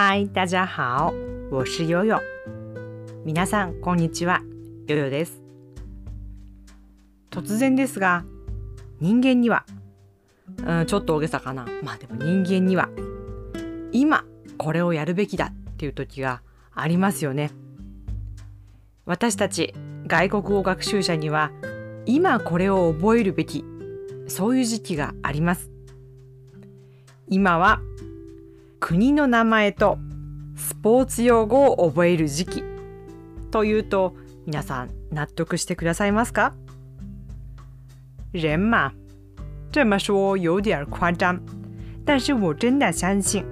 嗨，大家好，我是悠悠。皆さんこんにちは、ヨヨです。突然ですが、人間には、うん、ちょっと大げさかな。まあでも人間には、今これをやるべきだっていう時がありますよね。私たち外国語学習者には、今これを覚えるべき、そういう時期があります。今は国の名前とスポーツ用語を覚える時期というと皆さん納得してくださいますか？人嘛，这么说有点夸张，但是我真的相信，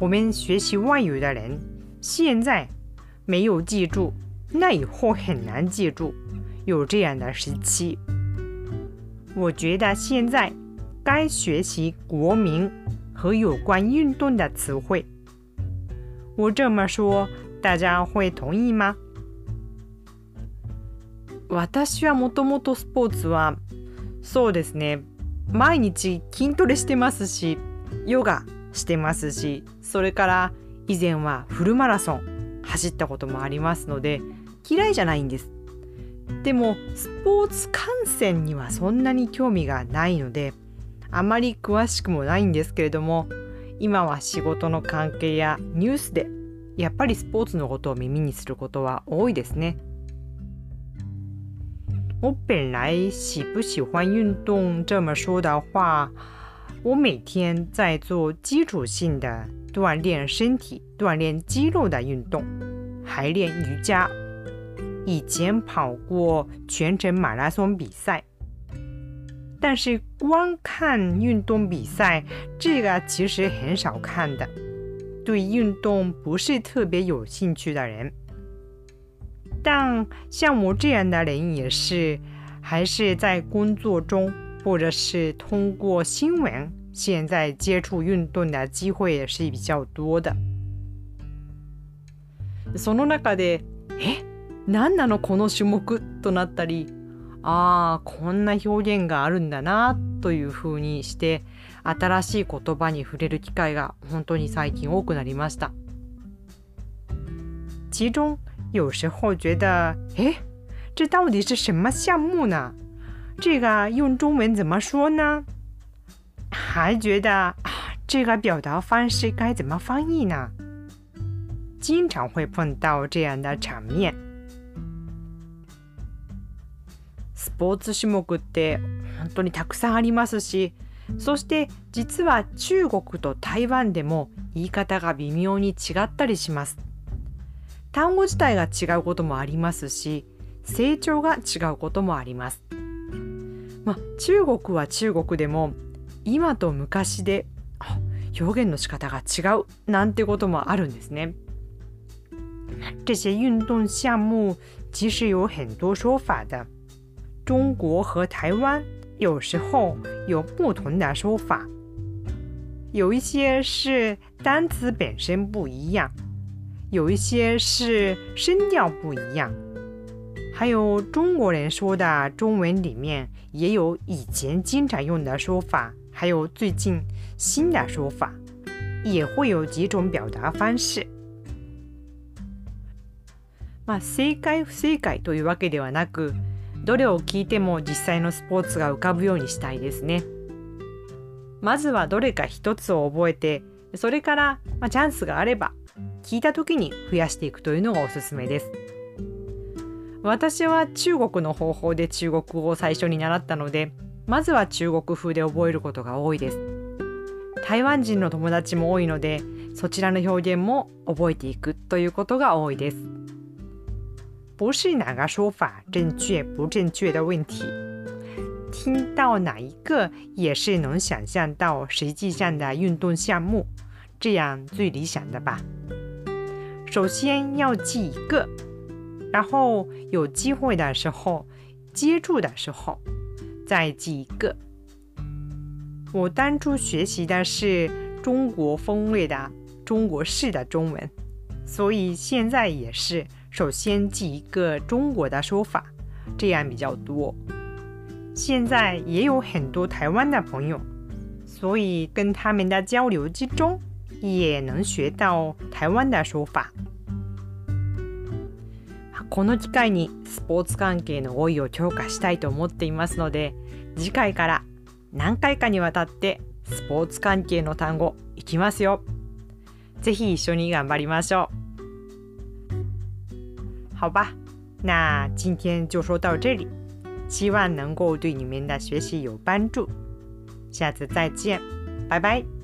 我们学习外语的人现在没有记住，那以后很难记住，有这样的时期。我觉得现在该学习国民和有关运动的词汇。我这么说，大家会同意吗？私はもともとスポーツはそうですね毎日筋トレしてますしヨガしてますしそれから以前はフルマラソン走ったこともありますので嫌いじゃないんですでもスポーツ観戦にはそんなに興味がないのであまり詳しくもないんですけれども今は仕事の関係やニュースでやっぱりスポーツのことを耳にすることは多いですね。我本来喜不喜欢运动这么说的话，我每天在做基础性的锻炼身体、锻炼肌肉的运动，还练瑜伽。以前跑过全程马拉松比赛。但是光看运动比赛，这个其实很少看的。对运动不是特别有兴趣的人，但像我这样的人也是，还是在工作中或者是通过新闻，现在接触运动的机会也是比较多的。その中で、え、何なのこの種目となったり。 ああこんな表現があるんだなというふうにして新しい言葉に触れる機会が本当に最近多くなりました。其中有时候觉得，诶，这到底是什么项目呢？这个用中文怎么说呢？还觉得啊，这个表达方式该怎么翻译呢？经常会碰到这样的场面。スポーツ種目って本当にたくさんありますしそして実は中国と台湾でも言い方が微妙に違ったりします。単語自体が違うこともありますし成長が違うこともあります。まあ中国は中国でも今と昔で表現の仕方が違うなんてこともあるんですね。这些运动项目其实有很多说法的。中国和台湾有时候有不同的说法，有一些是单词本身不一样，有一些是声调不一样，还有中国人说的中文里面也有以前经常用的说法，还有最近新的说法，也会有几种表达方式。まあ正解不正解というわけではなく。 どれを聞いても実際のスポーツが浮かぶようにしたいですね。まずはどれか一つを覚えて、それから、まあ、チャンスがあれば聞いた時に増やしていくというのがおすすめです。私は中国の方法で中国語を最初に習ったので、まずは中国風で覚えることが多いです。台湾人の友達も多いので、そちらの表現も覚えていくということが多いです。不是哪个说法正确不正确的问题，听到哪一个也是能想象到实际上的运动项目，这样最理想的吧。首先要记一个，然后有机会的时候、接触的时候再记一个。我当初学习的是中国风味的中国式的中文，所以现在也是。首先记一个中国的说法，这样比较多。现在也有很多台湾的朋友，所以跟他们的交流之中也能学到台湾的说法。この機会にスポーツ関係の語彙を強化したいと思っていますので次回から何回かにわたってスポーツ関係の単語いきますよ。ぜひ一緒に頑張りましょう。好吧，那今天就说到这里，希望能够对你们的学习有帮助。下次再见，拜拜。